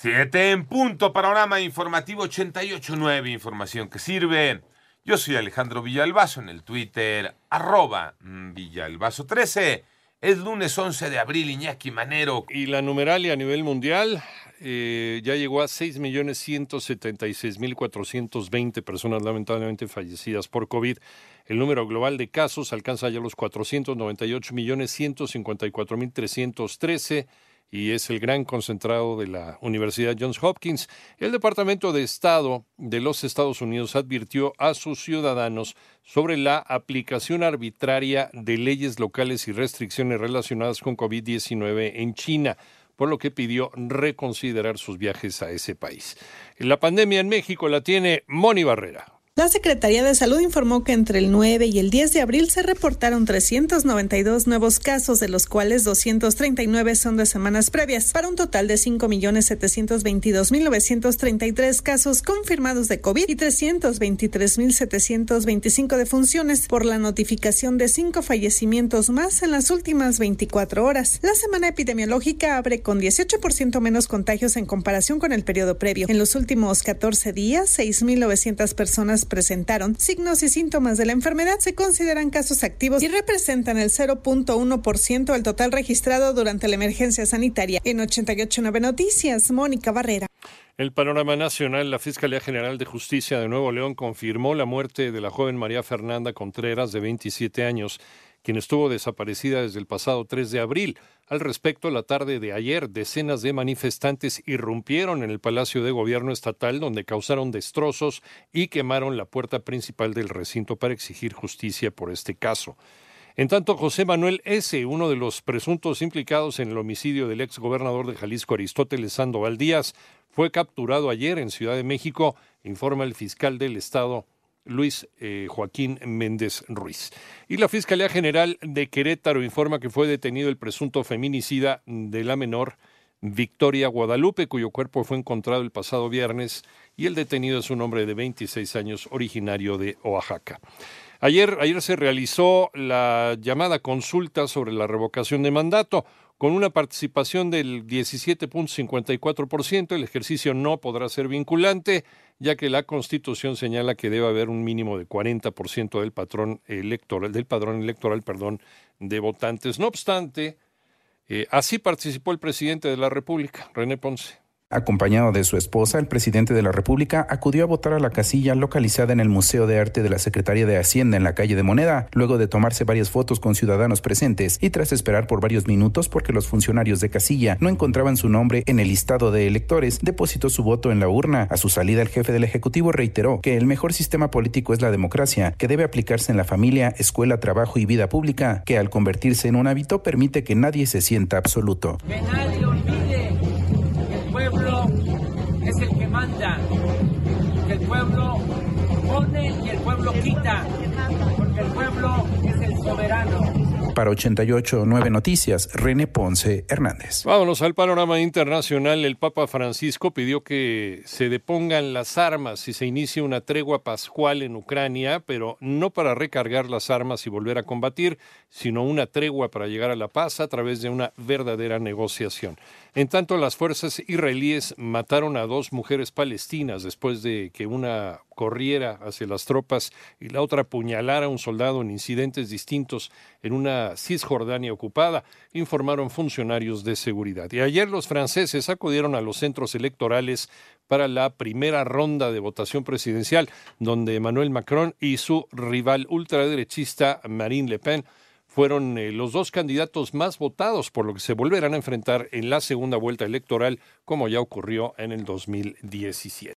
Siete en punto, panorama informativo 88.9, información que sirve. Yo soy Alejandro Villalbazo en el Twitter, arroba Villalbazo13. Es lunes 11 de abril, Iñaki Manero. Y la numeralia a nivel mundial eh, ya llegó a 6.176.420 personas lamentablemente fallecidas por COVID. El número global de casos alcanza ya los 498.154.313 y es el gran concentrado de la Universidad Johns Hopkins. El Departamento de Estado de los Estados Unidos advirtió a sus ciudadanos sobre la aplicación arbitraria de leyes locales y restricciones relacionadas con COVID-19 en China por lo que pidió reconsiderar sus viajes a ese país. La pandemia en México la tiene Moni Barrera. La Secretaría de Salud informó que entre el 9 y el 10 de abril se reportaron 392 nuevos casos, de los cuales 239 son de semanas previas, para un total de 5.722.933 casos confirmados de COVID y 323.725 defunciones por la notificación de cinco fallecimientos más en las últimas 24 horas. La semana epidemiológica abre con 18% menos contagios en comparación con el periodo previo. En los últimos 14 días, 6.900 personas presentaron signos y síntomas de la enfermedad se consideran casos activos y representan el 0.1% del total registrado durante la emergencia sanitaria. En 889 Noticias, Mónica Barrera. El panorama nacional, la Fiscalía General de Justicia de Nuevo León confirmó la muerte de la joven María Fernanda Contreras, de 27 años, quien estuvo desaparecida desde el pasado 3 de abril. Al respecto, la tarde de ayer, decenas de manifestantes irrumpieron en el Palacio de Gobierno Estatal, donde causaron destrozos y quemaron la puerta principal del recinto para exigir justicia por este caso. En tanto, José Manuel S., uno de los presuntos implicados en el homicidio del ex gobernador de Jalisco, Aristóteles Sandoval Díaz, fue capturado ayer en Ciudad de México, informa el fiscal del Estado, Luis eh, Joaquín Méndez Ruiz. Y la Fiscalía General de Querétaro informa que fue detenido el presunto feminicida de la menor Victoria Guadalupe, cuyo cuerpo fue encontrado el pasado viernes, y el detenido es un hombre de 26 años originario de Oaxaca. Ayer, ayer se realizó la llamada consulta sobre la revocación de mandato. Con una participación del 17.54%, el ejercicio no podrá ser vinculante, ya que la Constitución señala que debe haber un mínimo de 40% del patrón electoral, del padrón electoral, perdón, de votantes. No obstante, eh, así participó el presidente de la República, René Ponce. Acompañado de su esposa, el presidente de la República acudió a votar a la casilla localizada en el Museo de Arte de la Secretaría de Hacienda en la calle de Moneda, luego de tomarse varias fotos con ciudadanos presentes y tras esperar por varios minutos porque los funcionarios de casilla no encontraban su nombre en el listado de electores, depositó su voto en la urna. A su salida, el jefe del Ejecutivo reiteró que el mejor sistema político es la democracia, que debe aplicarse en la familia, escuela, trabajo y vida pública, que al convertirse en un hábito permite que nadie se sienta absoluto. Quita, porque el pueblo es el soberano. Para 88.9 Noticias, René Ponce Hernández. Vámonos al panorama internacional. El Papa Francisco pidió que se depongan las armas y se inicie una tregua pascual en Ucrania, pero no para recargar las armas y volver a combatir, sino una tregua para llegar a la paz a través de una verdadera negociación. En tanto, las fuerzas israelíes mataron a dos mujeres palestinas después de que una corriera hacia las tropas y la otra apuñalara a un soldado en incidentes distintos en una Cisjordania ocupada, informaron funcionarios de seguridad. Y ayer los franceses acudieron a los centros electorales para la primera ronda de votación presidencial, donde Emmanuel Macron y su rival ultraderechista Marine Le Pen fueron eh, los dos candidatos más votados, por lo que se volverán a enfrentar en la segunda vuelta electoral, como ya ocurrió en el 2017.